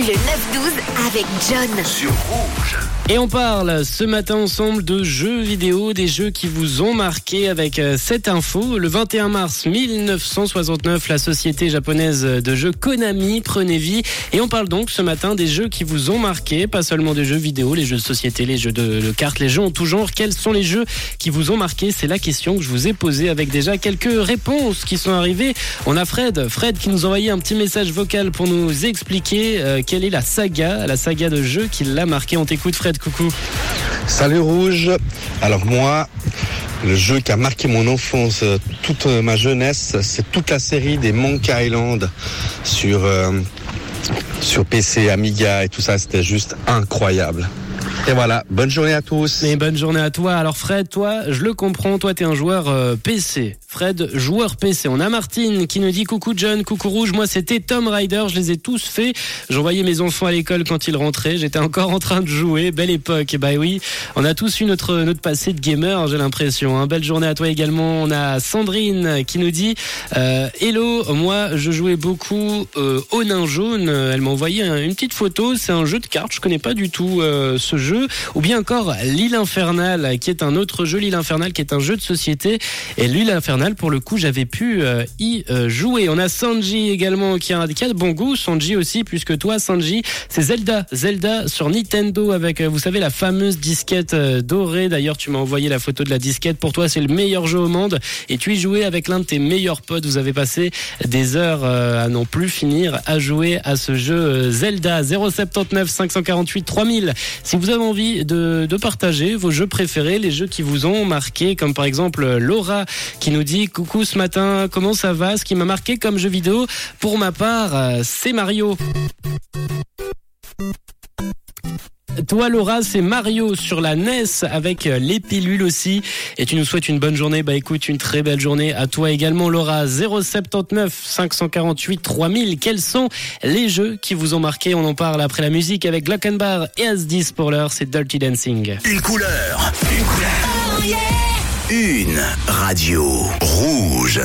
Le 9-12 avec John. Sur Rouge. Et on parle ce matin ensemble de jeux vidéo, des jeux qui vous ont marqué avec euh, cette info. Le 21 mars 1969, la société japonaise de jeux Konami prenait vie. Et on parle donc ce matin des jeux qui vous ont marqué, pas seulement des jeux vidéo, les jeux de société, les jeux de, de cartes, les jeux en tout genre. Quels sont les jeux qui vous ont marqué? C'est la question que je vous ai posée avec déjà quelques réponses qui sont arrivées. On a Fred, Fred qui nous a envoyé un petit message vocal pour nous expliquer euh, quelle est la saga, la saga de jeux qui l'a marqué? On t'écoute Fred, coucou. Salut Rouge. Alors moi, le jeu qui a marqué mon enfance, euh, toute euh, ma jeunesse, c'est toute la série des Monkey Island sur euh, sur PC, Amiga et tout ça. C'était juste incroyable. Et voilà, bonne journée à tous. Et bonne journée à toi. Alors Fred, toi, je le comprends, toi t'es un joueur euh, PC. Fred, joueur PC. On a Martine qui nous dit coucou John, coucou Rouge. Moi c'était Tom Rider, je les ai tous faits. J'envoyais mes enfants à l'école quand ils rentraient. J'étais encore en train de jouer. Belle époque. Bah oui, on a tous eu notre notre passé de gamer, j'ai l'impression. Hein. Belle journée à toi également. On a Sandrine qui nous dit euh, Hello, moi je jouais beaucoup euh, au nain jaune. Elle m'a envoyé un- une petite photo. C'est un jeu de cartes. Je connais pas du tout ce jeu. Ou bien encore l'île infernale, qui est un autre jeu. L'île infernale, qui est un jeu de société. Et l'île infernale, pour le coup, j'avais pu euh, y euh, jouer. On a Sanji également qui a, qui a bon goût. Sanji aussi, plus que toi, Sanji. C'est Zelda. Zelda sur Nintendo avec, euh, vous savez, la fameuse disquette dorée. D'ailleurs, tu m'as envoyé la photo de la disquette. Pour toi, c'est le meilleur jeu au monde. Et tu y jouais avec l'un de tes meilleurs potes. Vous avez passé des heures à n'en plus finir à jouer à ce jeu Zelda 079 548 3000. Si vous avez envie de, partager vos jeux préférés, les jeux qui vous ont marqué, comme par exemple euh, Laura qui nous dit coucou ce matin, comment ça va? Ce qui m'a marqué comme jeu vidéo, pour ma part, euh, c'est Mario. Toi Laura, c'est Mario sur la NES avec euh, les pilules aussi. Et tu nous souhaites une bonne journée. Bah écoute, une très belle journée à toi également Laura. 079 548 3000. Quels sont les jeux qui vous ont marqué? On en parle après la musique avec Glockenbar et As10 pour l'heure. C'est Dirty Dancing. Une couleur. Une couleur. Une radio. Rouge.